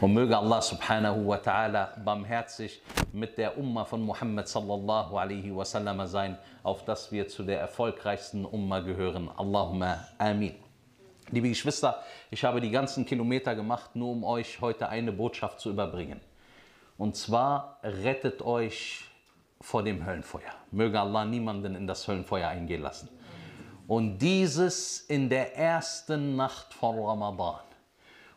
Und möge Allah subhanahu wa ta'ala barmherzig mit der Umma von Muhammad sallallahu alaihi wasallam sein, auf dass wir zu der erfolgreichsten Umma gehören. Allahumma amin. Liebe Geschwister, ich habe die ganzen Kilometer gemacht, nur um euch heute eine Botschaft zu überbringen. Und zwar rettet euch vor dem Höllenfeuer. Möge Allah niemanden in das Höllenfeuer eingehen lassen. Und dieses in der ersten Nacht von Ramadan.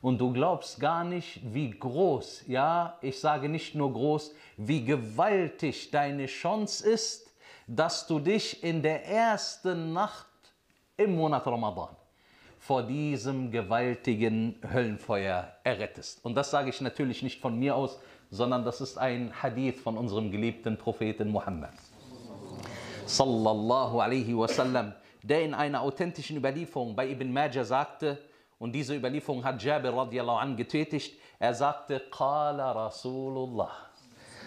Und du glaubst gar nicht, wie groß, ja, ich sage nicht nur groß, wie gewaltig deine Chance ist, dass du dich in der ersten Nacht im Monat Ramadan vor diesem gewaltigen Höllenfeuer errettest. Und das sage ich natürlich nicht von mir aus, sondern das ist ein Hadith von unserem geliebten Propheten Muhammad. Sallallahu alaihi wasallam, der in einer authentischen Überlieferung bei Ibn Majah sagte, und diese Überlieferung hat Jabir radiallahu an getätigt, er sagte, Qala Rasulullah,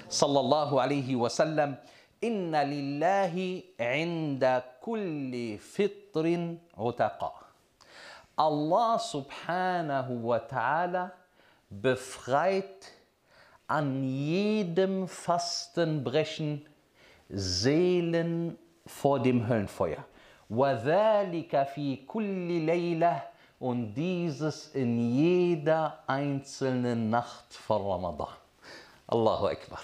sallallahu alaihi wasallam, Inna lillahi inda kulli fitrin utaqa. Allah subhanahu wa ta'ala befreit an jedem Fastenbrechen Seelen vor dem Höllenfeuer. وَذَلِكَ فِي كُلِّ لَيْلَةٍ und dieses in jeder einzelnen Nacht von Ramadan. Allahu Akbar.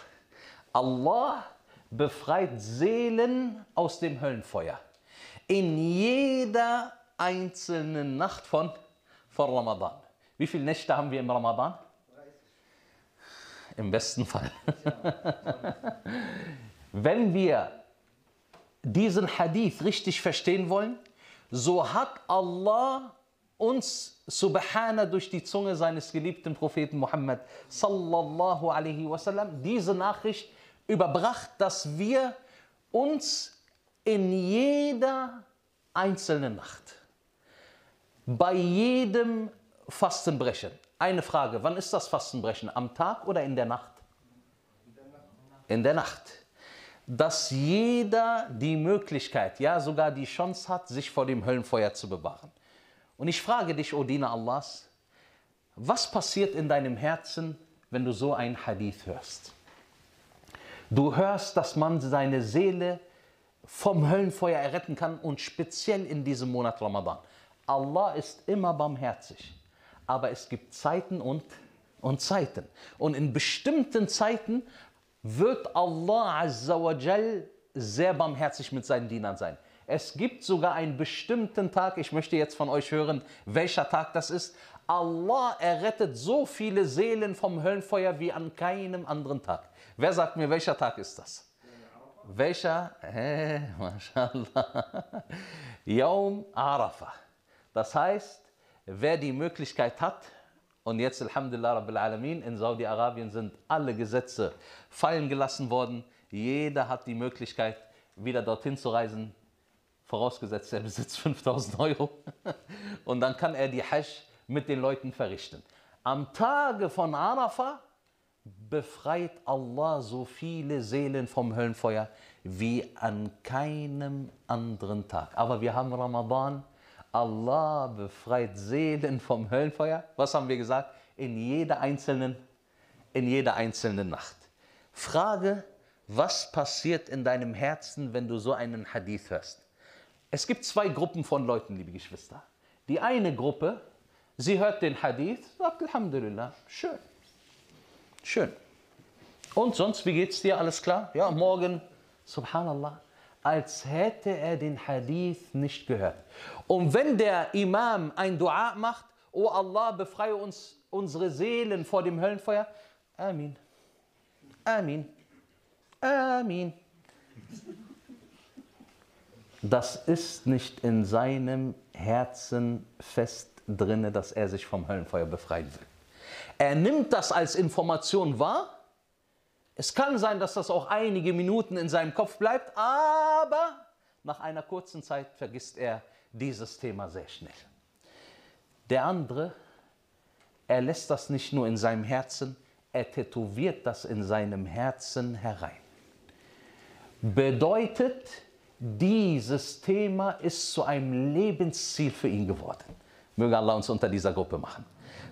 Allah befreit Seelen aus dem Höllenfeuer. In jeder einzelnen Nacht von, von Ramadan. Wie viele Nächte haben wir im Ramadan? Im besten Fall. Wenn wir diesen Hadith richtig verstehen wollen, so hat Allah uns Subhana durch die Zunge seines geliebten Propheten Muhammad sallallahu alaihi wasallam diese Nachricht überbracht, dass wir uns in jeder einzelnen Nacht, bei jedem Fastenbrechen, eine Frage, wann ist das Fastenbrechen? Am Tag oder in der Nacht? In der Nacht. Dass jeder die Möglichkeit, ja sogar die Chance hat, sich vor dem Höllenfeuer zu bewahren. Und ich frage dich, O Diener Allahs, was passiert in deinem Herzen, wenn du so ein Hadith hörst? Du hörst, dass man seine Seele vom Höllenfeuer erretten kann und speziell in diesem Monat Ramadan. Allah ist immer barmherzig, aber es gibt Zeiten und, und Zeiten. Und in bestimmten Zeiten wird Allah Azza wa sehr barmherzig mit seinen Dienern sein. Es gibt sogar einen bestimmten Tag, ich möchte jetzt von euch hören, welcher Tag das ist. Allah errettet so viele Seelen vom Höllenfeuer wie an keinem anderen Tag. Wer sagt mir, welcher Tag ist das? Welcher? Hey, mashallah. Yawm Arafah. Das heißt, wer die Möglichkeit hat, und jetzt, Alhamdulillah Rabbil Alamin, in Saudi-Arabien sind alle Gesetze fallen gelassen worden. Jeder hat die Möglichkeit, wieder dorthin zu reisen, vorausgesetzt er besitzt 5000 Euro. Und dann kann er die Hajj mit den Leuten verrichten. Am Tage von Arafah befreit Allah so viele Seelen vom Höllenfeuer wie an keinem anderen Tag. Aber wir haben Ramadan, Allah befreit Seelen vom Höllenfeuer. Was haben wir gesagt? In jeder einzelnen, in jeder einzelnen Nacht. Frage, was passiert in deinem Herzen, wenn du so einen Hadith hörst? Es gibt zwei Gruppen von Leuten, liebe Geschwister. Die eine Gruppe, sie hört den Hadith, sagt Alhamdulillah, schön, schön. Und sonst, wie geht's dir? Alles klar? Ja, morgen, Subhanallah, als hätte er den Hadith nicht gehört. Und wenn der Imam ein Dua macht, O Allah, befreie uns unsere Seelen vor dem Höllenfeuer, Amin, Amin, Amin. Das ist nicht in seinem Herzen fest drinne, dass er sich vom Höllenfeuer befreien will. Er nimmt das als Information wahr. Es kann sein, dass das auch einige Minuten in seinem Kopf bleibt, aber nach einer kurzen Zeit vergisst er dieses Thema sehr schnell. Der andere, er lässt das nicht nur in seinem Herzen, er tätowiert das in seinem Herzen herein. Bedeutet, dieses Thema ist zu einem Lebensziel für ihn geworden. Möge Allah uns unter dieser Gruppe machen.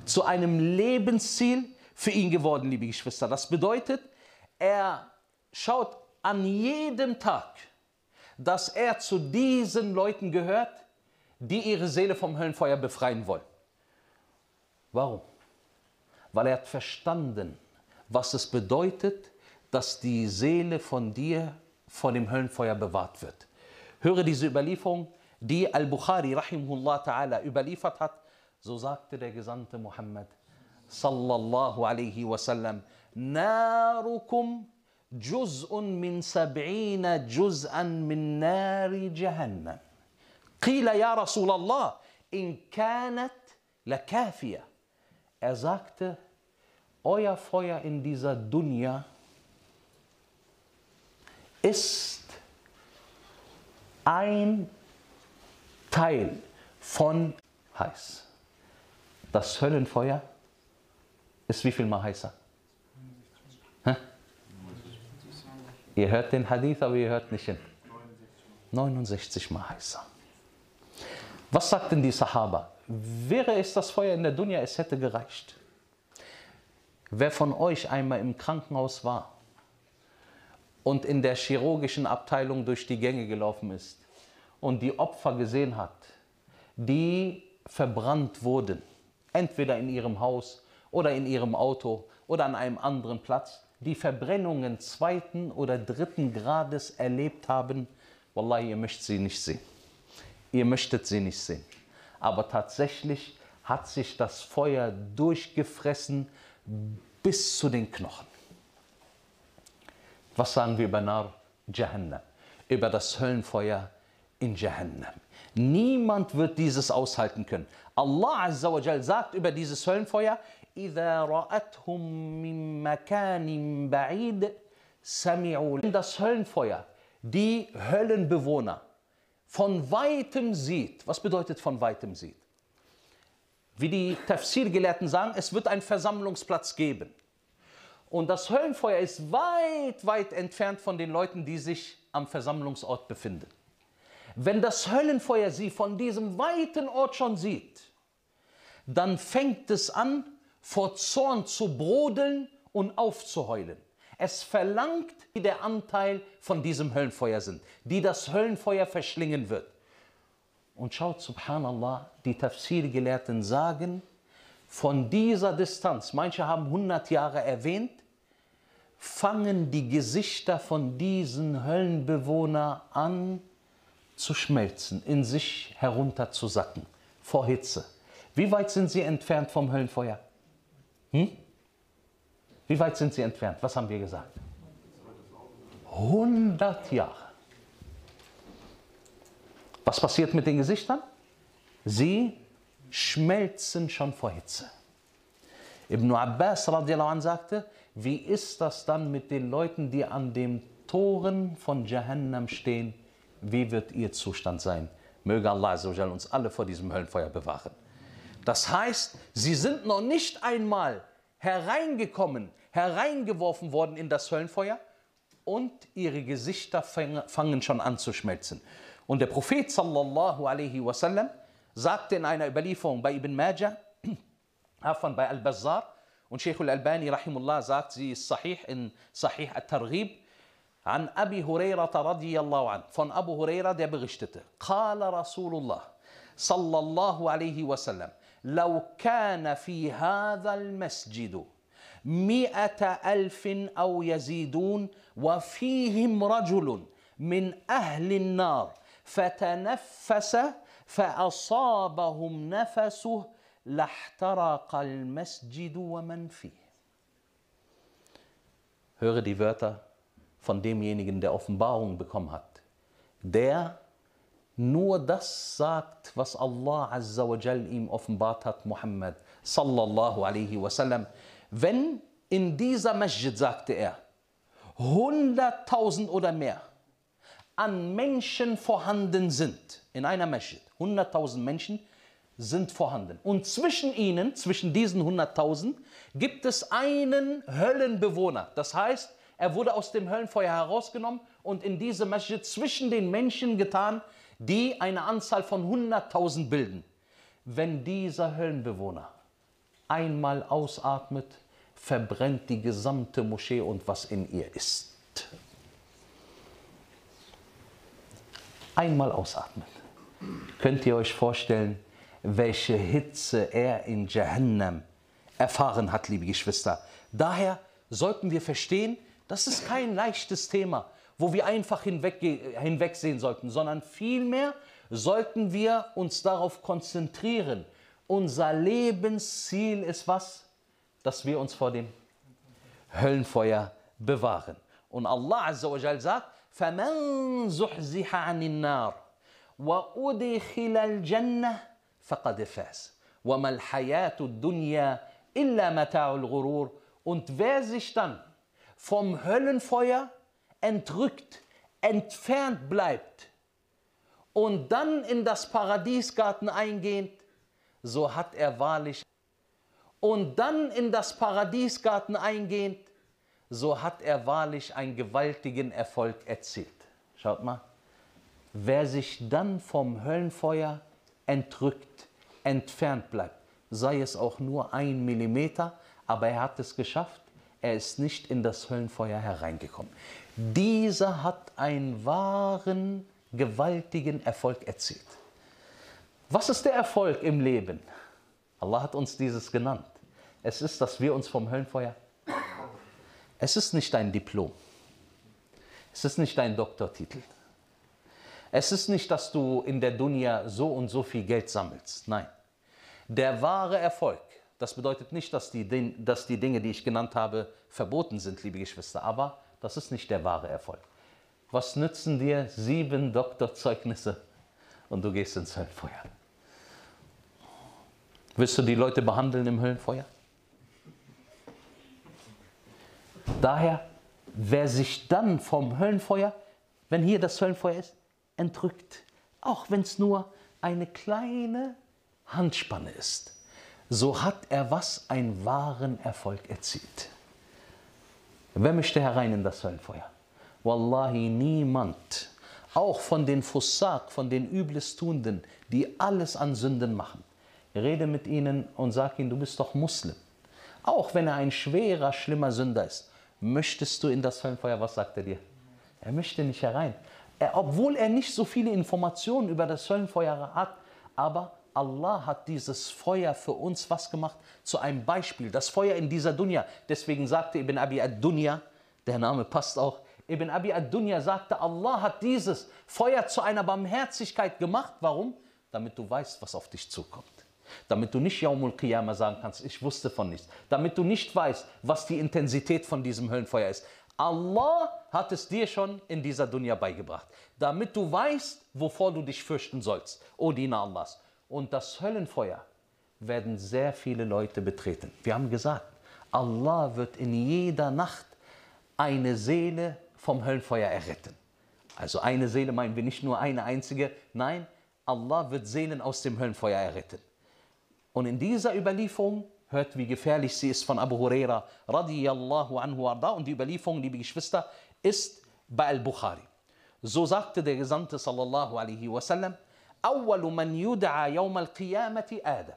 Zu einem Lebensziel für ihn geworden, liebe Geschwister. Das bedeutet, er schaut an jedem Tag, dass er zu diesen Leuten gehört, die ihre Seele vom Höllenfeuer befreien wollen. Warum? Weil er hat verstanden, was es bedeutet, dass die Seele von dir vor dem Höllenfeuer bewahrt wird. Höre diese Überlieferung, die Al-Bukhari rahimahullah ta'ala überliefert hat. So sagte der Gesandte Muhammad sallallahu alaihi wasallam, Narukum juz'un min sab'ina juz'an min nari jahannam. قيل يا رسول الله إن كانت لكافية. Er sagte, euer Feuer in dieser Dunya ist ein Teil von heiß. Das Höllenfeuer ist wie viel mal heißer? Hä? Ihr hört den Hadith, aber ihr hört nicht hin. 69 mal heißer. Was sagten die Sahaba? Wäre es das Feuer in der Dunya, es hätte gereicht. Wer von euch einmal im Krankenhaus war und in der chirurgischen Abteilung durch die Gänge gelaufen ist und die Opfer gesehen hat, die verbrannt wurden, entweder in ihrem Haus oder in ihrem Auto oder an einem anderen Platz, die Verbrennungen zweiten oder dritten Grades erlebt haben, Wallahi, ihr möchtet sie nicht sehen. Ihr möchtet sie nicht sehen. Aber tatsächlich hat sich das Feuer durchgefressen bis zu den Knochen. Was sagen wir über Nar Jahannam? Über das Höllenfeuer in Jahannam. Niemand wird dieses aushalten können. Allah Azza wa Jal sagt über dieses Höllenfeuer, إذا رأتهم من مكان بعيد سمعوا das Höllenfeuer, die Höllenbewohner von weitem sieht. Was bedeutet von weitem sieht? Wie die Tafsir-Gelehrten sagen, es wird einen Versammlungsplatz geben. Und das Höllenfeuer ist weit, weit entfernt von den Leuten, die sich am Versammlungsort befinden. Wenn das Höllenfeuer sie von diesem weiten Ort schon sieht, dann fängt es an, vor Zorn zu brodeln und aufzuheulen. Es verlangt, wie der Anteil von diesem Höllenfeuer sind, die das Höllenfeuer verschlingen wird. Und schaut, subhanallah, die Tafsir-Gelehrten sagen, von dieser Distanz, manche haben 100 Jahre erwähnt, fangen die Gesichter von diesen Höllenbewohnern an zu schmelzen, in sich herunterzusacken, vor Hitze. Wie weit sind sie entfernt vom Höllenfeuer? Hm? Wie weit sind sie entfernt? Was haben wir gesagt? 100 Jahre. Was passiert mit den Gesichtern? Sie schmelzen schon vor Hitze. Ibn Abbas an sagte, wie ist das dann mit den Leuten, die an den Toren von Jahannam stehen? Wie wird ihr Zustand sein? Möge Allah uns alle vor diesem Höllenfeuer bewahren. Das heißt, sie sind noch nicht einmal hereingekommen hereingeworfen worden in das Höllenfeuer und ihre Gesichter fangen schon an zu schmelzen. Und der Prophet sallallahu alaihi wasallam sagte in einer Überlieferung bei Ibn Majah, von bei Al-Bazzar, شيخ الألباني رحمه الله ذات الصحيح إن صحيح الترغيب عن أبي هريرة رضي الله عنه. فان أبو هريرة ده بغشتته. قال رسول الله صلى الله عليه وسلم لو كان في هذا المسجد مئة ألف أو يزيدون وفيهم رجل من أهل النار فتنفس فأصابهم نفسه لاحترق المسجد ومن فيه Höre die Wörter von demjenigen, der Offenbarung bekommen hat, der nur das sagt, was Allah Azza wa Jal ihm offenbart hat, Muhammad sallallahu alaihi wasallam. Wenn in dieser Masjid, sagte er, 100.000 oder mehr an Menschen vorhanden sind, in einer Masjid, 100.000 Menschen sind vorhanden. Und zwischen ihnen, zwischen diesen 100.000, gibt es einen Höllenbewohner. Das heißt, er wurde aus dem Höllenfeuer herausgenommen und in diese Masjid zwischen den Menschen getan, die eine Anzahl von 100.000 bilden. Wenn dieser Höllenbewohner einmal ausatmet, verbrennt die gesamte Moschee und was in ihr ist. Einmal ausatmen. Könnt ihr euch vorstellen, welche Hitze er in Jahannam erfahren hat, liebe Geschwister. Daher sollten wir verstehen, das ist kein leichtes Thema, wo wir einfach hinweg, hinwegsehen sollten, sondern vielmehr sollten wir uns darauf konzentrieren. Unser Lebensziel ist was? Dass wir uns vor dem Höllenfeuer bewahren. Und Allah Azza wa Jal sagt, فَمَنْ زُحْزِحَ عَنِ النَّارِ وَأُدْخِلَ الْجَنَّةِ فَقَدْ فَازَ وَمَا الْحَيَاةُ الدُّنْيَا إِلَّا مَتَاعُ الْغُرُورِ Und wer sich dann vom Höllenfeuer entrückt, entfernt bleibt und dann in das Paradiesgarten eingeht, so hat er wahrlich und dann in das Paradiesgarten eingeht, so hat er wahrlich einen gewaltigen Erfolg erzielt. Schaut mal, wer sich dann vom Höllenfeuer entrückt, entfernt bleibt, sei es auch nur ein Millimeter, aber er hat es geschafft, er ist nicht in das Höllenfeuer hereingekommen. Dieser hat einen wahren, gewaltigen Erfolg erzielt. Was ist der Erfolg im Leben? Allah hat uns dieses genannt. Es ist, dass wir uns vom Höllenfeuer. Es ist nicht dein Diplom. Es ist nicht dein Doktortitel. Es ist nicht, dass du in der Dunya so und so viel Geld sammelst. Nein. Der wahre Erfolg, das bedeutet nicht, dass die, dass die Dinge, die ich genannt habe, verboten sind, liebe Geschwister, aber das ist nicht der wahre Erfolg. Was nützen dir sieben Doktorzeugnisse und du gehst ins Höllenfeuer? Willst du die Leute behandeln im Höllenfeuer? Daher, wer sich dann vom Höllenfeuer, wenn hier das Höllenfeuer ist, entrückt, auch wenn es nur eine kleine Handspanne ist, so hat er was, einen wahren Erfolg erzielt. Wer möchte herein in das Höllenfeuer? Wallahi, niemand. Auch von den Fussak, von den Üblestuenden, die alles an Sünden machen. Rede mit ihnen und sag ihnen, du bist doch Muslim. Auch wenn er ein schwerer, schlimmer Sünder ist. Möchtest du in das Höllenfeuer? Was sagt er dir? Er möchte nicht herein. Er, obwohl er nicht so viele Informationen über das Höllenfeuer hat, aber Allah hat dieses Feuer für uns was gemacht? Zu einem Beispiel. Das Feuer in dieser Dunya. Deswegen sagte Ibn Abi ad-Dunya, der Name passt auch, Ibn Abi ad-Dunya sagte, Allah hat dieses Feuer zu einer Barmherzigkeit gemacht. Warum? Damit du weißt, was auf dich zukommt. Damit du nicht Yaumul Qiyamah sagen kannst, ich wusste von nichts. Damit du nicht weißt, was die Intensität von diesem Höllenfeuer ist. Allah hat es dir schon in dieser Dunya beigebracht. Damit du weißt, wovor du dich fürchten sollst. O Diener Allahs. Und das Höllenfeuer werden sehr viele Leute betreten. Wir haben gesagt, Allah wird in jeder Nacht eine Seele vom Höllenfeuer erretten. Also eine Seele meinen wir nicht nur eine einzige, nein, Allah wird Seelen aus dem Höllenfeuer erretten. Und in dieser Überlieferung hört, wie gefährlich sie ist von Abu Huraira radiyallahu anhu arda. Und die Überlieferung, liebe Geschwister, ist bei Al-Bukhari. So sagte der Gesandte sallallahu alaihi wasallam, أول من يدعى يوم القيامة آدم.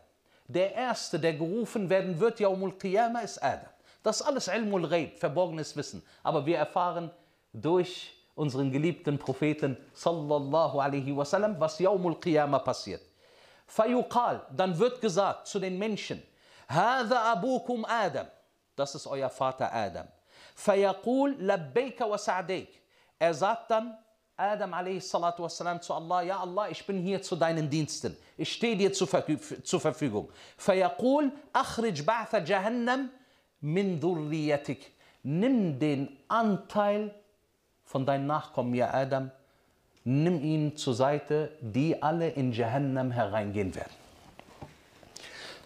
Der erste, der gerufen werden wird, Yawmul Qiyamah, ist Adam. Das ist alles Ilmul Ghaib, verborgenes Wissen. Aber wir erfahren durch unseren geliebten Propheten sallallahu alaihi wasallam, was Yawmul Qiyamah passiert. Fayuqal, dann wird gesagt zu den Menschen, Hada abukum Adam, das ist euer Vater Adam. Fayaqul labbayka wa sa'dayk. Er sagt dann, Adam a.s. zu Allah, ja Allah, ich bin hier zu deinen Diensten. Ich stehe dir zur, zur Verfügung. Fayaqul, akhrij ba'tha jahannam min dhurriyatik. Nimm den Anteil von deinen Nachkommen, ja Adam, nimm ihn zur Seite, die alle in Jahannam hereingehen werden.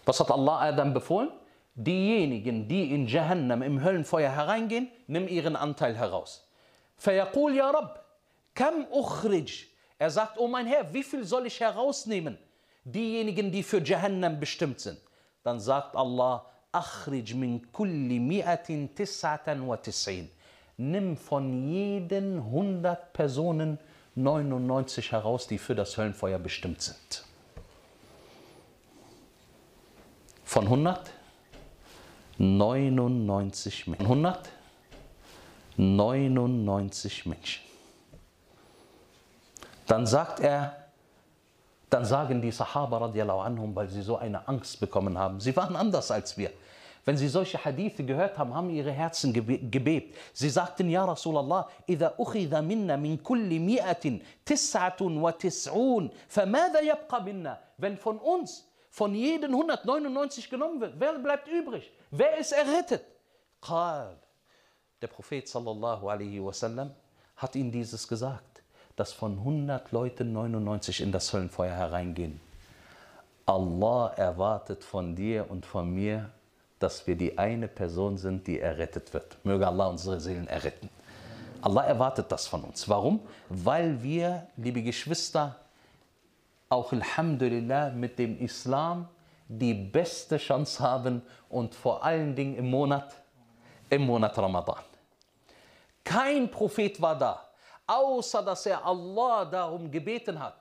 Was hat Allah Adam befohlen? Diejenigen, die in Jahannam im Höllenfeuer hereingehen, nimm ihren Anteil heraus. Fayaqul ya Rabb, kam ukhrij. Er sagt, oh mein Herr, wie viel soll ich herausnehmen? Diejenigen, die für Jahannam bestimmt sind. Dann sagt Allah, akhrij min kulli mi'atin tis'atan wa tis'in. Nimm von jeden 100 Personen 99 heraus, die für das Höllenfeuer bestimmt sind. Von 100 99 Menschen. 100? 99 Menschen. Dann sagt er, dann sagen die Sahaba radiallahu anhum, weil sie so eine Angst bekommen haben. Sie waren anders als wir. Wenn sie solche Hadithe gehört haben, haben ihre Herzen gebebt. Sie sagten, Ja Rasulallah, إذا أخذ منا من كل مئة تسعة وتسعون فماذا يبقى منا? Wenn von uns, von jeden 199 genommen wird, wer bleibt übrig? Wer ist errettet? قال, der Prophet sallallahu alaihi wasallam hat ihnen dieses gesagt, dass von 100 Leuten 99 in das Höllenfeuer hereingehen. Allah erwartet von dir und von mir, dass wir die eine Person sind, die errettet wird. Möge Allah unsere Seelen erretten. Allah erwartet das von uns. Warum? Weil wir, liebe Geschwister, auch Alhamdulillah mit dem Islam die beste Chance haben und vor allen Dingen im Monat, im Monat Ramadan. Kein Prophet war da, außer dass er Allah darum gebeten hat,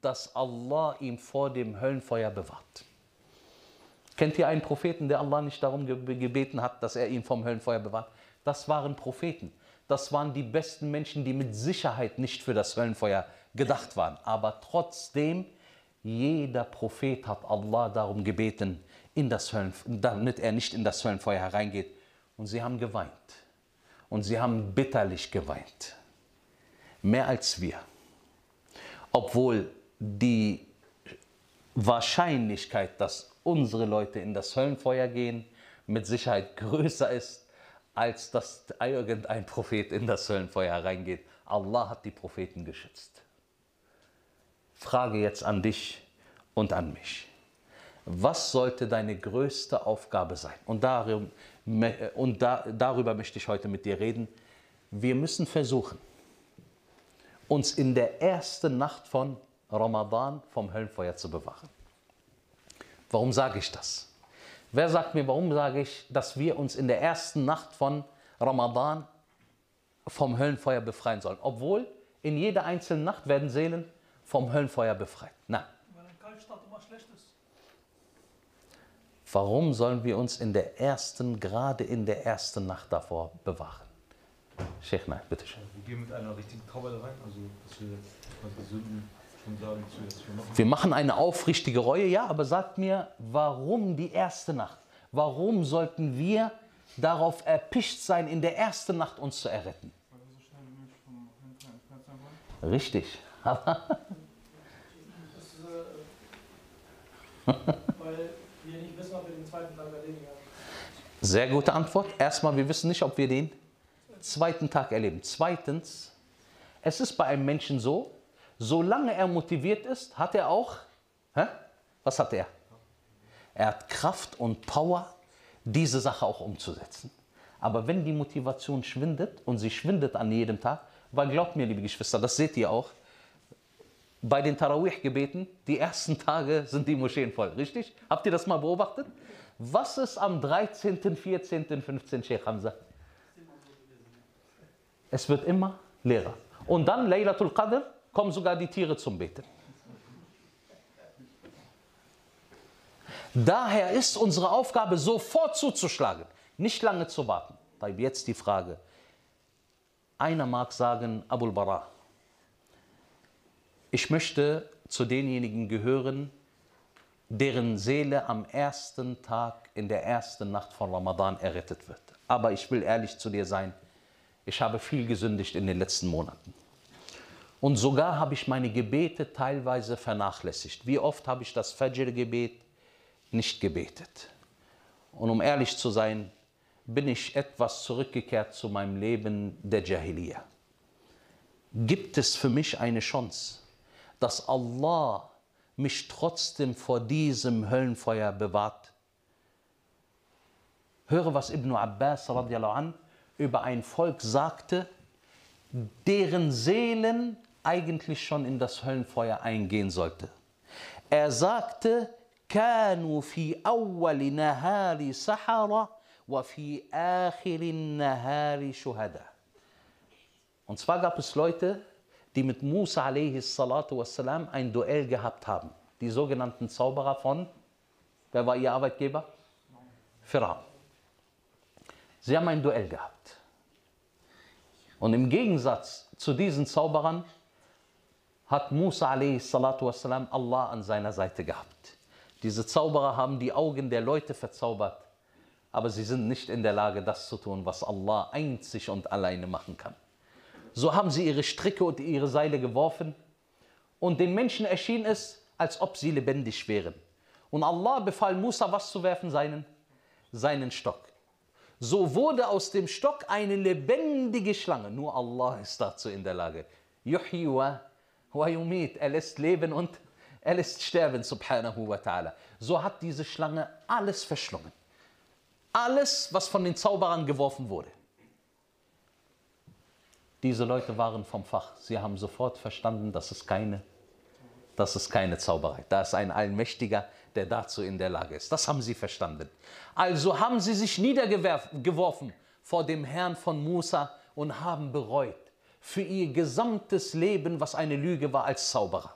dass Allah ihn vor dem Höllenfeuer bewahrt. Kennt ihr einen Propheten, der Allah nicht darum gebeten hat, dass er ihn vom Höllenfeuer bewahrt? Das waren Propheten. Das waren die besten Menschen, die mit Sicherheit nicht für das Höllenfeuer gedacht waren. Aber trotzdem, jeder Prophet hat Allah darum gebeten, in das damit er nicht in das Höllenfeuer hereingeht. Und sie haben geweint. Und sie haben bitterlich geweint. Mehr als wir. Obwohl die Wahrscheinlichkeit, dass unsere Leute in das Höllenfeuer gehen, mit Sicherheit größer ist, als dass irgendein Prophet in das Höllenfeuer reingeht. Allah hat die Propheten geschützt. Frage jetzt an dich und an mich. Was sollte deine größte Aufgabe sein? Und, darum, und da, darüber möchte ich heute mit dir reden. Wir müssen versuchen, uns in der ersten Nacht von Ramadan vom Höllenfeuer zu bewahren. Warum sage ich das? Wer sagt mir, warum sage ich, dass wir uns in der ersten Nacht von Ramadan vom Höllenfeuer befreien sollen? Obwohl in jeder einzelnen Nacht werden Seelen vom Höllenfeuer befreit. Nein. Warum sollen wir uns in der ersten, gerade in der ersten Nacht davor bewahren? Sheikh, nein, bitteschön. Wir gehen mit einer richtigen Trauer rein, also dass wir unsere Sünden schon sagen, dass wir machen. Wir machen eine aufrichtige Reue, ja, aber sagt mir, warum die erste Nacht? Warum sollten wir darauf erpicht sein, in der ersten Nacht uns zu erretten? Weil wir so schnell wie möglich vom Höllenfeuer entfernt sein wollen. Richtig. Das ist, äh, weil wir nicht wissen, ob wir den zweiten Tag werden. Sehr gute Antwort. Erstmal, wir wissen nicht, ob wir den zweiten Tag erleben. Zweitens, es ist bei einem Menschen so, solange er motiviert ist, hat er auch, hä? was hat er? Er hat Kraft und Power, diese Sache auch umzusetzen. Aber wenn die Motivation schwindet, und sie schwindet an jedem Tag, weil glaubt mir, liebe Geschwister, das seht ihr auch, bei den Tarawih-Gebeten, die ersten Tage sind die Moscheen voll, richtig? Habt ihr das mal beobachtet? Was ist am 13., 14., 15. Sheikh Hamza? Es wird immer leerer. Und dann, Laylatul Qadr, kommen sogar die Tiere zum Beten. Daher ist unsere Aufgabe, sofort zuzuschlagen, nicht lange zu warten. Jetzt die Frage. Einer mag sagen, Abul Bara, ich möchte zu denjenigen gehören, deren Seele am ersten Tag in der ersten Nacht von Ramadan errettet wird. Aber ich will ehrlich zu dir sein, ich habe viel gesündigt in den letzten Monaten. Und sogar habe ich meine Gebete teilweise vernachlässigt. Wie oft habe ich das Fajr-Gebet nicht gebetet? Und um ehrlich zu sein, bin ich etwas zurückgekehrt zu meinem Leben der Jahiliyyah. Gibt es für mich eine Chance, dass Allah mich trotzdem vor diesem Höllenfeuer bewahrt? Höre, was Ibn Abbas radiallahu an über ein Volk sagte, deren Seelen eigentlich schon in das Höllenfeuer eingehen sollte. Er sagte, كانوا في أول نهار سحرة وفي آخر النهار شهداء. Und zwar gab es Leute, die mit Musa a.s. wassalam ein Duell gehabt haben. Die sogenannten Zauberer von, wer war ihr Arbeitgeber? Pharaon. Sie haben ein Duell gehabt. Und im Gegensatz zu diesen Zauberern hat Musa a.s. Allah an seiner Seite gehabt. Diese Zauberer haben die Augen der Leute verzaubert, aber sie sind nicht in der Lage, das zu tun, was Allah einzig und alleine machen kann. So haben sie ihre Stricke und ihre Seile geworfen und den Menschen erschien es, als ob sie lebendig wären. Und Allah befahl Musa, was zu werfen? Seinen, seinen Stock. So wurde aus dem Stock eine lebendige Schlange. Nur Allah ist dazu in der Lage. Yuhyi wa, wa yumit. Er lässt leben und er lässt sterben, subhanahu wa ta'ala. So hat diese Schlange alles verschlungen. Alles, was von den Zauberern geworfen wurde. Diese Leute waren vom Fach. Sie haben sofort verstanden, dass es keine, dass es keine Zauberei. Da ist ein Allmächtiger, der dazu in der Lage ist. Das haben sie verstanden. Also haben sie sich niedergeworfen vor dem Herrn von Musa und haben bereut für ihr gesamtes Leben, was eine Lüge war als Zauberer.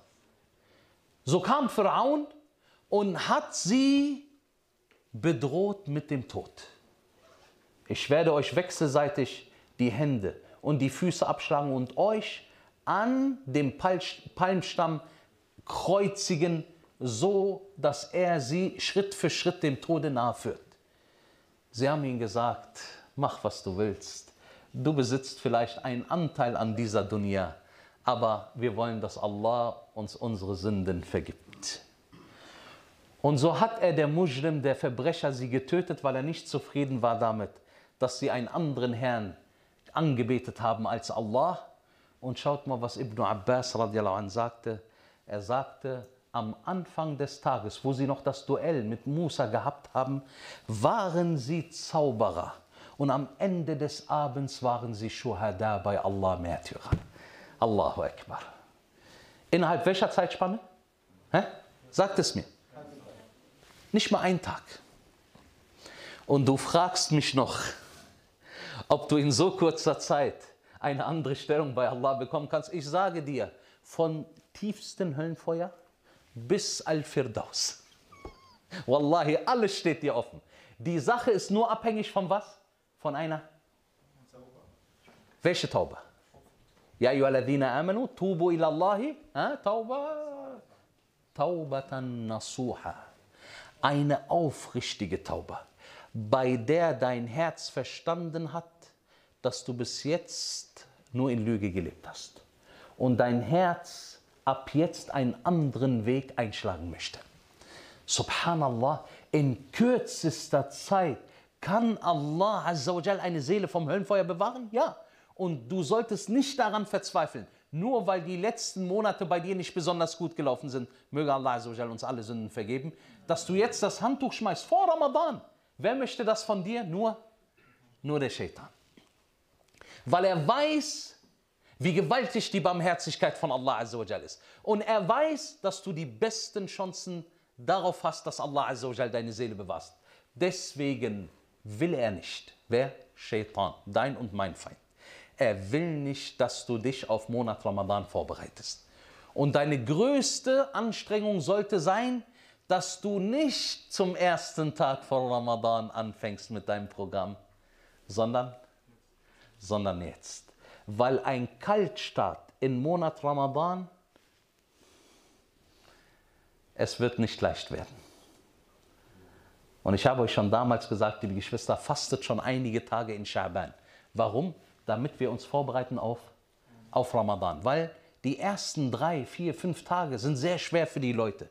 So kam Pharaon und hat sie bedroht mit dem Tod. Ich werde euch wechselseitig die Hände und die Füße abschlagen und euch an dem Palmstamm kreuzigen, so dass er sie Schritt für Schritt dem Tode nahe führt. Sie haben ihm gesagt, mach was du willst. Du besitzt vielleicht einen Anteil an dieser Dunya, aber wir wollen, dass Allah uns unsere Sünden vergibt. Und so hat er, der Muslim, der Verbrecher, sie getötet, weil er nicht zufrieden war damit, dass sie einen anderen Herrn angebetet haben als Allah. Und schaut mal, was Ibn Abbas radiallahu anh sagte. Er sagte, am Anfang des Tages, wo sie noch das Duell mit Musa gehabt haben, waren sie Zauberer. Und am Ende des Abends waren sie Shuhada bei Allah Märtyrer. Allahu Akbar. Innerhalb welcher Zeitspanne? Hä? Sagt es mir. Nicht mal ein Tag. Und du fragst mich noch, ob du in so kurzer Zeit eine andere Stellung bei Allah bekommen kannst. Ich sage dir, von tiefsten Höllenfeuer bis Al-Firdaus. Wallahi, alles steht dir offen. Die Sache ist nur abhängig von was? Von einer? Welche Tauba? Ja, ayyuhalladhina amanu, tubu ila Allahi, Tauba, Taubatan nasuha. Eine aufrichtige Tauba, bei der dein Herz verstanden hat, dass du bis jetzt nur in Lüge gelebt hast. Und dein Herz ab jetzt einen anderen Weg einschlagen möchte. Subhanallah, in kürzester Zeit kann Allah Azzawajal eine Seele vom Höllenfeuer bewahren? Ja. Und du solltest nicht daran verzweifeln, nur weil die letzten Monate bei dir nicht besonders gut gelaufen sind, möge Allah Azzawajal uns alle Sünden vergeben, dass du jetzt das Handtuch schmeißt vor Ramadan. Wer möchte das von dir? Nur, nur der Shaitan. Weil er weiß, wie gewaltig die Barmherzigkeit von Allah Azzawajal ist. Und er weiß, dass du die besten Chancen darauf hast, dass Allah Azzawajal deine Seele bewahrst. Deswegen will er nicht, wer? Shaitan, dein und mein Feind. Er will nicht, dass du dich auf Monat Ramadan vorbereitest. Und deine größte Anstrengung sollte sein, dass du nicht zum ersten Tag vor Ramadan anfängst mit deinem Programm, sondern, sondern jetzt weil ein Kaltstart im Monat Ramadan, es wird nicht leicht werden. Und ich habe euch schon damals gesagt, liebe Geschwister, fastet schon einige Tage in Schaban. Warum? Damit wir uns vorbereiten auf, auf Ramadan. Weil die ersten drei, vier, fünf Tage sind sehr schwer für die Leute.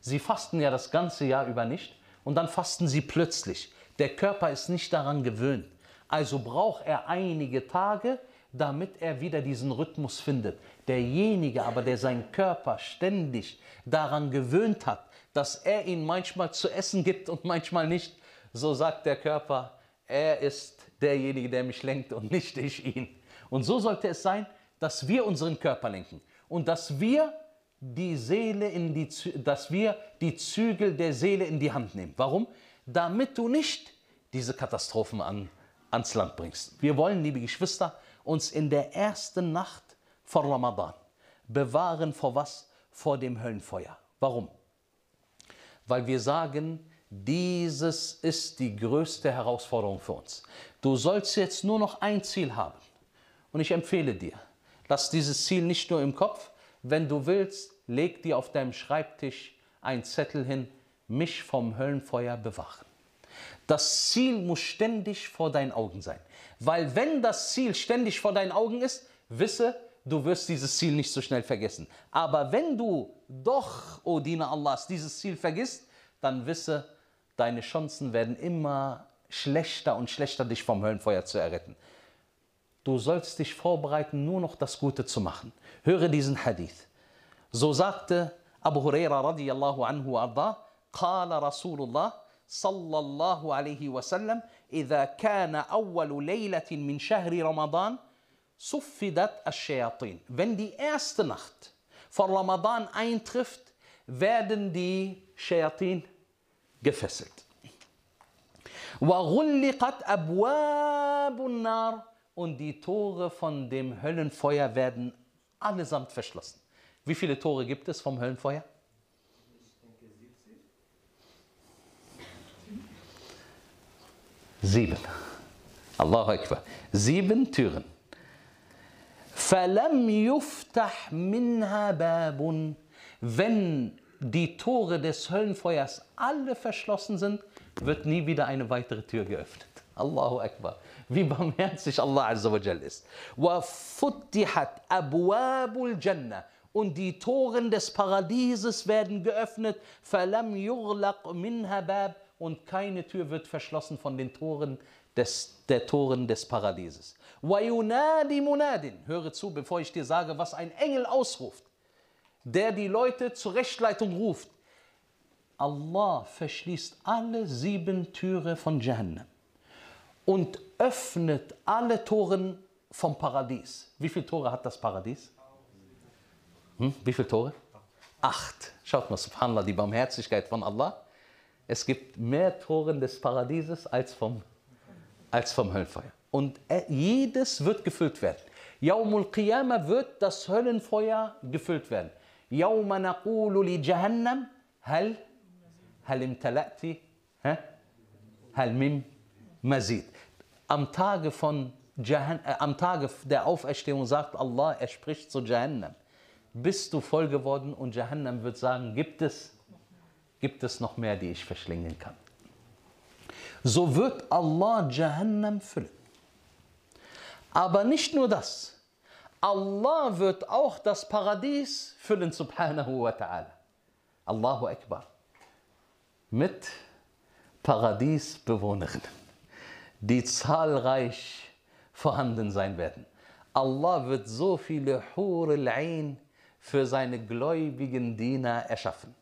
Sie fasten ja das ganze Jahr über nicht und dann fasten sie plötzlich. Der Körper ist nicht daran gewöhnt. Also braucht er einige Tage, damit er wieder diesen Rhythmus findet. Derjenige aber, der seinen Körper ständig daran gewöhnt hat, dass er ihn manchmal zu essen gibt und manchmal nicht, so sagt der Körper, er ist derjenige, der mich lenkt und nicht ich ihn. Und so sollte es sein, dass wir unseren Körper lenken und dass wir die Seele in die, dass wir die Zügel der Seele in die Hand nehmen. Warum? Damit du nicht diese Katastrophen an, ans Land bringst. Wir wollen, liebe Geschwister, uns in der ersten Nacht vor Ramadan bewahren vor was? Vor dem Höllenfeuer. Warum? Weil wir sagen, Dieses ist die größte Herausforderung für uns. Du sollst jetzt nur noch ein Ziel haben. Und ich empfehle dir, lass dieses Ziel nicht nur im Kopf. Wenn du willst, leg dir auf deinem Schreibtisch einen Zettel hin, mich vom Höllenfeuer bewahren. Das Ziel muss ständig vor deinen Augen sein. Weil wenn das Ziel ständig vor deinen Augen ist, wisse, du wirst dieses Ziel nicht so schnell vergessen. Aber wenn du doch, o oh Diener Allahs, dieses Ziel vergisst, dann wisse, deine Chancen werden immer schlechter und schlechter, dich vom Höllenfeuer zu erretten. Du sollst dich vorbereiten, nur noch das Gute zu machen. Höre diesen Hadith. So sagte Abu Huraira radiallahu anhu arda, قال رسول الله صلى الله عليه وسلم إذا كان أول ليلة من شهر رمضان صفدت الشياطين. Wenn die erste Nacht von Ramadan eintrifft, werden die Shayatin gefesselt. وَغُلِّقَتْ أَبْوَابُ النَّارِ Und die Tore von dem Höllenfeuer werden allesamt verschlossen. Wie viele Tore gibt es vom Höllenfeuer? Sieben. Allahu Akbar. Sieben Türen. فَلَمْ يُفْتَحْ مِنْهَا بَابٌ Wenn die Tore des Höllenfeuers alle verschlossen sind, wird nie wieder eine weitere Tür geöffnet. Allahu Akbar. Wie barmherzig Allah Azza wa Jal ist. وَفُتِّحَتْ أَبْوَابُ الْجَنَّةِ Und die Toren des Paradieses werden geöffnet. فَلَمْ يُغْلَقْ مِنْهَا بَابٌ und keine Tür wird verschlossen von den Toren des, der Toren des Paradieses. Wayunadi munadin. Höre zu, bevor ich dir sage, was ein Engel ausruft, der die Leute zur Rechtleitung ruft. Allah verschließt alle sieben Türen von Jahannam und öffnet alle Toren vom Paradies. Wie viele Tore hat das Paradies? Hm? Wie viele Tore? Acht. Schaut mal, subhanallah, die Barmherzigkeit von Allah. Es gibt mehr Toren des Paradieses als vom, als vom Höllenfeuer. Und jedes wird gefüllt werden. Yaumul Qiyamah wird das Höllenfeuer gefüllt werden. يوم نقول لجهنم هل هل امتلأت ها هل من مزيد am Tage von Jahan, äh, am Tage der Auferstehung sagt Allah, er spricht zu Jahannam, bist du voll geworden und Jahannam wird sagen, gibt es, gibt es noch mehr, die ich verschlingen kann. So wird Allah Jahannam füllen. Aber nicht nur das. Allah wird auch das Paradies füllen, subhanahu wa ta'ala. Allahu Akbar. Mit Paradiesbewohnerinnen, die zahlreich vorhanden sein werden. Allah wird so viele Hur al-Ain für seine gläubigen Diener erschaffen.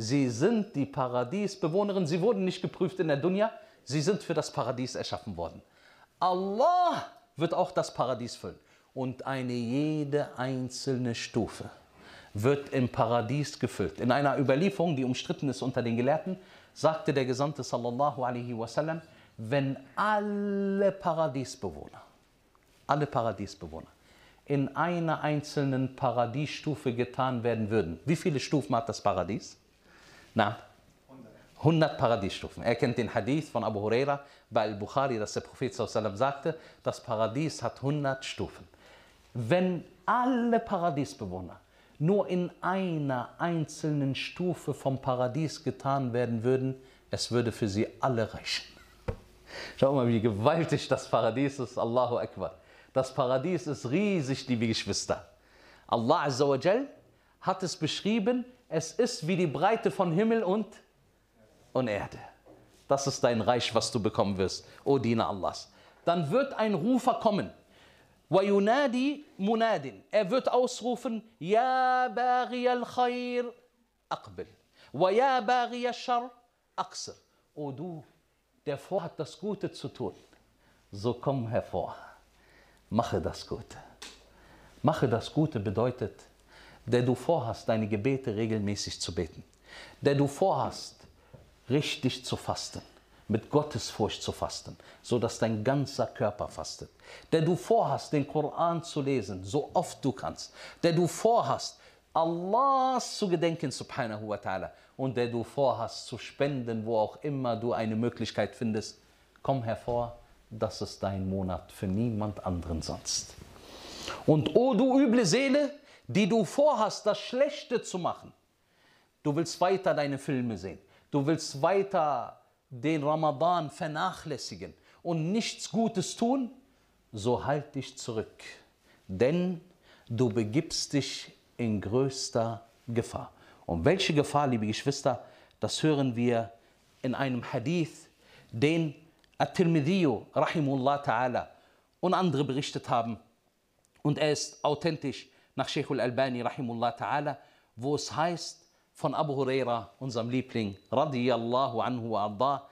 Sie sind die Paradiesbewohnerinnen, sie wurden nicht geprüft in der Dunya, sie sind für das Paradies erschaffen worden. Allah wird auch das Paradies füllen und eine jede einzelne Stufe wird im Paradies gefüllt. In einer Überlieferung, die umstritten ist unter den Gelehrten, sagte der Gesandte sallallahu alaihi wasallam, wenn alle Paradiesbewohner, alle Paradiesbewohner in einer einzelnen Paradiesstufe getan werden würden. Wie viele Stufen hat das Paradies? Na, 100 Paradiesstufen. Er kennt den Hadith von Abu Huraira bei Al-Bukhari, dass der Prophet sagte, das Paradies hat 100 Stufen. Wenn alle Paradiesbewohner nur in einer einzelnen Stufe vom Paradies getan werden würden, es würde für sie alle reichen. Schau mal, wie gewaltig das Paradies ist. Allahu Akbar. Das Paradies ist riesig, liebe Geschwister. Allah Azza wa hat es beschrieben, es ist wie die Breite von Himmel und, und Erde. Das ist dein Reich, was du bekommen wirst, o Diener Allahs. Dann wird ein Rufer kommen. وينادي مناد Er wird ausrufen, يا باغي الخير أقبل ويا باغي الشر أقصر O du, der vorhat, das Gute zu tun, so komm hervor. Mache das Gute. Mache das Gute bedeutet, der du vorhast, deine Gebete regelmäßig zu beten. Der du vorhast, richtig zu fasten mit Gottesfurcht zu fasten, so dass dein ganzer Körper fastet. Der du vorhast, den Koran zu lesen, so oft du kannst. Der du vorhast, Allahs zu gedenken, subhanahu wa ta'ala, und der du vorhast zu spenden, wo auch immer du eine Möglichkeit findest, komm hervor, das ist dein Monat für niemand anderen sonst. Und o du üble Seele, die du vorhast, das Schlechte zu machen, du willst weiter deine Filme sehen, du willst weiter den Ramadan vernachlässigen und nichts Gutes tun, so halt dich zurück, denn du begibst dich in größter Gefahr. Und welche Gefahr, liebe Geschwister, das hören wir in einem Hadith, den At-Tirmidhi, rahimullah ta'ala, und andere berichtet haben. Und er ist authentisch nach Sheikh al-Albani, rahimullah ta'ala, wo es heißt von Abu Huraira, unserem Liebling, radiyallahu anhu wa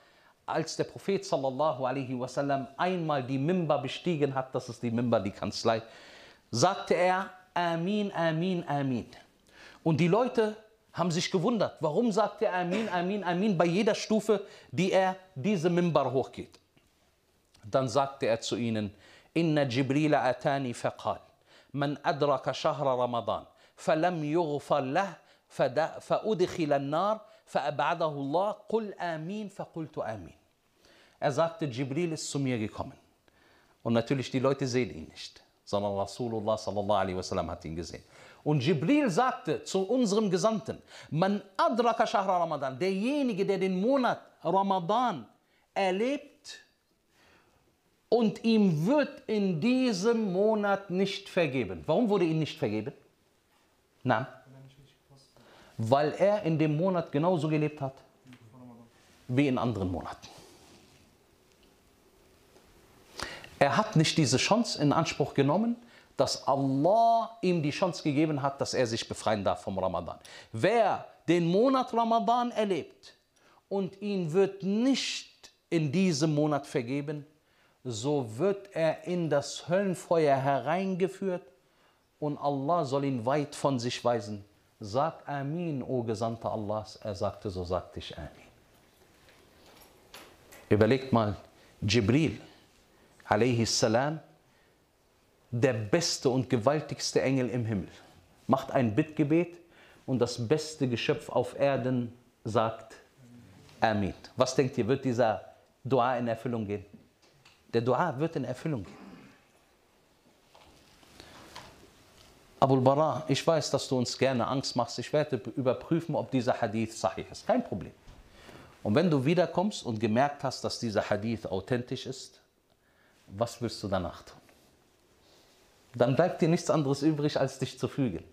als der Prophet sallallahu alaihi wasallam einmal die Mimba bestiegen hat, das ist die Mimba, die Kanzlei, sagte er, Amin, Amin, Amin. Und die Leute haben sich gewundert, warum sagt er Amin, Amin, Amin bei jeder Stufe, die er diese Mimbar hochgeht. Dann sagte er zu ihnen, Inna Jibril atani faqal, man adraka shahra Ramadan, falam yughfar lah, فأدخل النار فأبعده الله قل آمين فقلت آمين. Er sagte, Jibril ist zu mir gekommen. Und natürlich, die Leute sehen ihn nicht sondern Rasulullah sallallahu alaihi wasallam hat ihn gesehen. Und Jibril sagte zu unserem Gesandten, man adraka shahra Ramadan, derjenige, der den Monat Ramadan erlebt und ihm wird in diesem Monat nicht vergeben. Warum wurde ihm nicht vergeben? Na, weil er in dem Monat genauso gelebt hat wie in anderen Monaten. Er hat nicht diese Chance in Anspruch genommen, dass Allah ihm die Chance gegeben hat, dass er sich befreien darf vom Ramadan. Wer den Monat Ramadan erlebt und ihn wird nicht in diesem Monat vergeben, so wird er in das Höllenfeuer hereingeführt und Allah soll ihn weit von sich weisen. Sag Amin, o Gesandter Allahs. Er sagte, so sagte ich Amin. Überlegt mal, Jibril, salam, der beste und gewaltigste Engel im Himmel, macht ein Bittgebet und das beste Geschöpf auf Erden sagt Amin. Was denkt ihr, wird dieser Dua in Erfüllung gehen? Der Dua wird in Erfüllung gehen. Abul Bara, ich weiß, dass du uns gerne Angst machst. Ich werde überprüfen, ob dieser Hadith sahih ist. Kein Problem. Und wenn du wiederkommst und gemerkt hast, dass dieser Hadith authentisch ist, was willst du danach tun? Dann bleibt dir nichts anderes übrig, als dich zu fügen.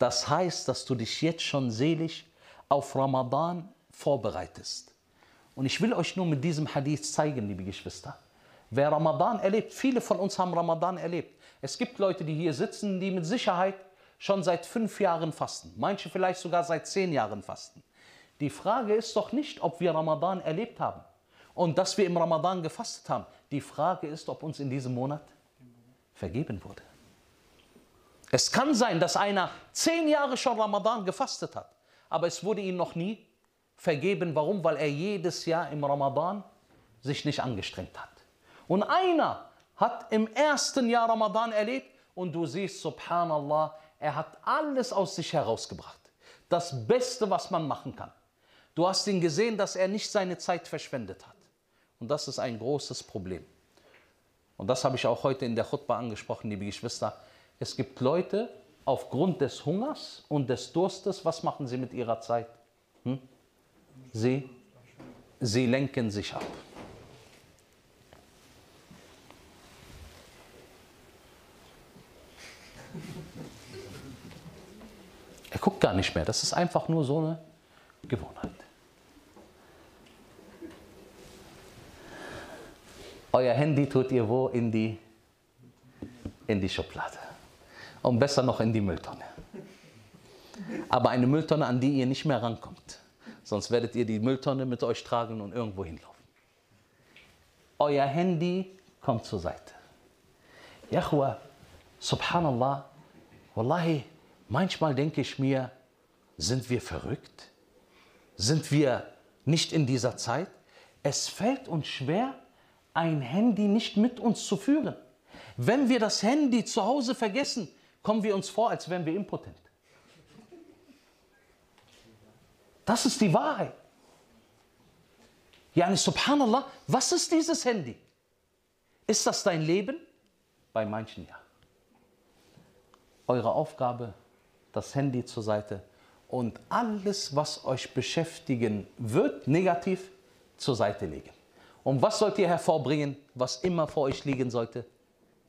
Das heißt, dass du dich jetzt schon seelisch auf Ramadan vorbereitest. Und ich will euch nur mit diesem Hadith zeigen, liebe Geschwister. Wer Ramadan erlebt, viele von uns haben Ramadan erlebt. Es gibt Leute, die hier sitzen, die mit Sicherheit schon seit fünf Jahren fasten. Manche vielleicht sogar seit zehn Jahren fasten. Die Frage ist doch nicht, ob wir Ramadan erlebt haben und dass wir im Ramadan gefastet haben. Die Frage ist, ob uns in diesem Monat vergeben wurde. Es kann sein, dass einer zehn Jahre schon Ramadan gefastet hat, aber es wurde ihm noch nie vergeben. Warum? Weil er jedes Jahr im Ramadan sich nicht angestrengt hat. Und einer hat im ersten Jahr Ramadan erlebt und du siehst, subhanallah, er hat alles aus sich herausgebracht. Das Beste, was man machen kann. Du hast ihn gesehen, dass er nicht seine Zeit verschwendet hat. Und das ist ein großes Problem. Und das habe ich auch heute in der Chutbah angesprochen, liebe Geschwister. Es gibt Leute, aufgrund des Hungers und des Durstes, was machen sie mit ihrer Zeit? Hm? Sie, sie lenken sich ab. Er guckt gar nicht mehr. Das ist einfach nur so eine Gewohnheit. Euer Handy tut ihr wo? In die, in die Schublade. Und besser noch in die Mülltonne. Aber eine Mülltonne, an die ihr nicht mehr rankommt. Sonst werdet ihr die Mülltonne mit euch tragen und irgendwo hinlaufen. Euer Handy kommt zur Seite. Yahweh, subhanallah, wallahi, manchmal denke ich mir, sind wir verrückt? Sind wir nicht in dieser Zeit? Es fällt uns schwer, ein Handy nicht mit uns zu führen. Wenn wir das Handy zu Hause vergessen, kommen wir uns vor, als wären wir impotent. Das ist die Wahrheit. Yani subhanallah, was ist dieses Handy? Ist das dein Leben? Bei manchen ja. Eure Aufgabe, das Handy zur Seite und alles, was euch beschäftigen wird, negativ, zur Seite legen. Und was sollt ihr hervorbringen, was immer vor euch liegen sollte?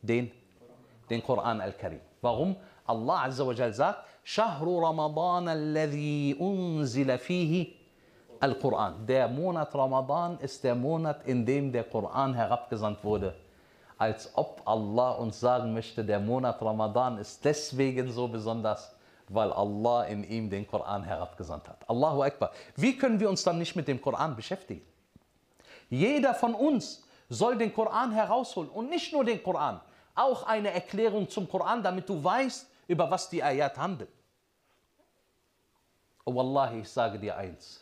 Den, den Koran al-Karim. Warum? Allah Azza wa Jal sagt, Shahru Ramadan unzila fihi al-Quran. Der Monat Ramadan ist der Monat, in dem der Koran herabgesandt wurde. Als ob Allah uns sagen möchte, der Monat Ramadan ist deswegen so besonders, weil Allah in ihm den Koran herabgesandt hat. Allahu Akbar. Wie können wir uns dann nicht mit dem Koran beschäftigen? Jeder von uns soll den Koran herausholen und nicht nur den Koran, auch eine Erklärung zum Koran, damit du weißt, über was die Ayat handelt. Oh Wallahi, ich sage dir eins.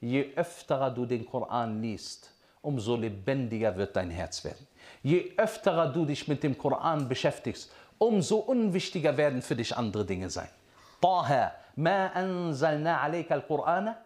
Je öfter du den Koran liest, umso lebendiger wird dein Herz werden. Je öfter du dich mit dem Koran beschäftigst, umso unwichtiger werden für dich andere Dinge sein. Ma anzalna alayka al-Qur'ana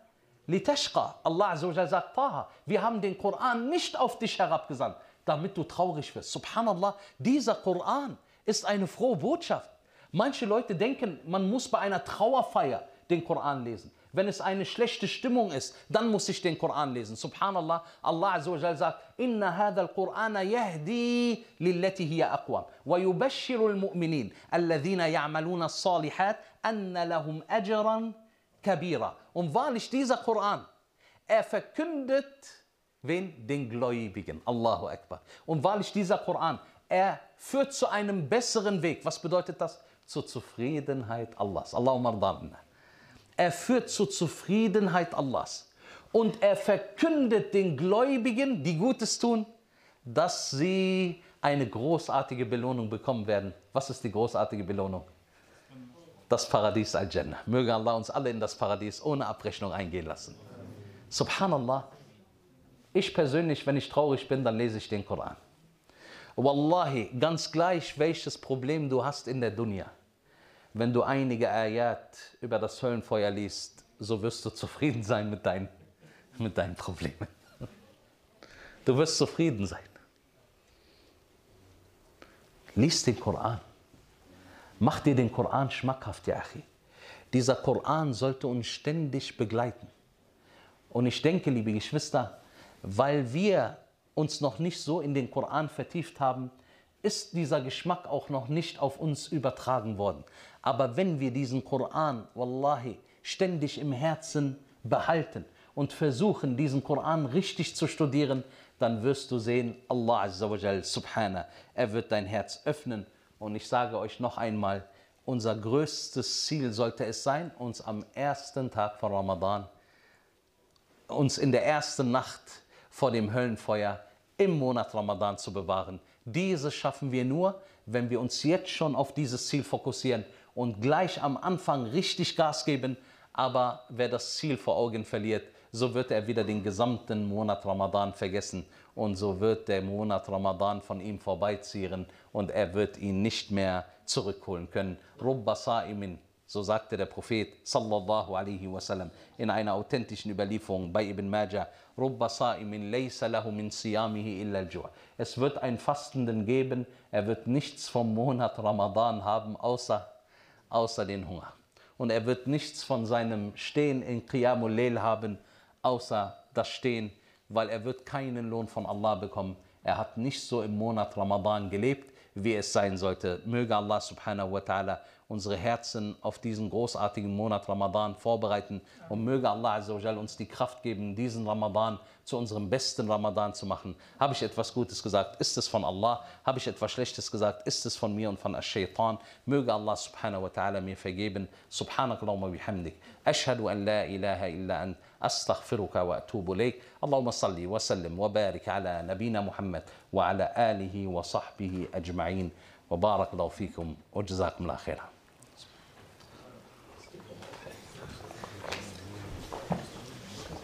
litashqa. Allah Azza wa Jalla sagt, Taha, wir haben den Koran nicht auf dich herabgesandt, damit du traurig wirst. Subhanallah, dieser Koran ist eine frohe Botschaft. Manche Leute denken, man muss bei einer Trauerfeier den Koran lesen. Wenn es eine schlechte Stimmung ist, dann muss ich den Koran lesen. Subhanallah, Allah Azza sagt, Inna hadha al-Qur'ana yahdi lillati hiya aqwam wa yubashshiru al-mu'minin alladhina ya'maluna as-salihat anna lahum ajran kabira. Und wahrlich dieser Koran, er verkündet wen? Den Gläubigen. Allahu Akbar. Und wahrlich dieser Koran, er führt zu einem besseren Weg. Was bedeutet das? Zur Zufriedenheit Allahs. Allahumma ardanna. Er führt zur Zufriedenheit Allahs. Und er verkündet den Gläubigen, die Gutes tun, dass sie eine großartige Belohnung bekommen werden. Was ist die großartige Belohnung? Das Paradies Al-Jannah. Möge Allah uns alle in das Paradies ohne Abrechnung eingehen lassen. Subhanallah. Ich persönlich, wenn ich traurig bin, dann lese ich den Koran. Wallahi, ganz gleich, welches Problem du hast in der Dunya. Wenn du einige Ayat über das Höllenfeuer liest, so wirst du zufrieden sein mit deinen, mit deinen Problemen. Du wirst zufrieden sein. Lies den Koran. Mach dir den Koran schmackhaft, ja. Dieser Koran sollte uns ständig begleiten. Und ich denke, liebe Geschwister, weil wir uns noch nicht so in den Koran vertieft haben, ist dieser Geschmack auch noch nicht auf uns übertragen worden. Aber wenn wir diesen Koran, wallahi, ständig im Herzen behalten und versuchen, diesen Koran richtig zu studieren, dann wirst du sehen, Allah Azza wa Jal, Subhana, er wird dein Herz öffnen. Und ich sage euch noch einmal, unser größtes Ziel sollte es sein, uns am ersten Tag von Ramadan, uns in der ersten Nacht vor dem Höllenfeuer im Monat Ramadan zu bewahren. Dieses schaffen wir nur, wenn wir uns jetzt schon auf dieses Ziel fokussieren und gleich am Anfang richtig Gas geben. Aber wer das Ziel vor Augen verliert, so wird er wieder den gesamten Monat Ramadan vergessen und so wird der Monat Ramadan von ihm vorbeiziehen und er wird ihn nicht mehr zurückholen können. Rubba sa'imin, so sagte der Prophet sallallahu alaihi wasallam in einer authentischen Überlieferung bei Ibn Majah, Rubba sa'imin laysa lahu min siyamihi illa al Es wird einen Fastenden geben, er wird nichts vom Monat Ramadan haben, außer, außer den Hunger. Und er wird nichts von seinem Stehen in Qiyamul Leil haben, außer das Stehen, weil er wird keinen Lohn von Allah bekommen. Er hat nicht so im Monat Ramadan gelebt, wie es sein sollte. Möge Allah subhanahu wa ta'ala unsere Herzen auf diesen großartigen Monat Ramadan vorbereiten und möge Allah Azza wa Jal uns die Kraft geben, diesen Ramadan zu unserem besten Ramadan zu machen. Habe ich etwas Gutes gesagt, ist es von Allah. Habe ich etwas Schlechtes gesagt, ist es von mir und von Ash-Shaytan. Möge Allah subhanahu wa ta'ala mir vergeben. Subhanakallahumma bihamdik. Ashhadu an la ilaha illa ant. أستغفرك وأتوب إليك اللهم صل وسلم وبارك على نبينا محمد وعلى آله وصحبه أجمعين وبارك الله فيكم وجزاكم الله خيرا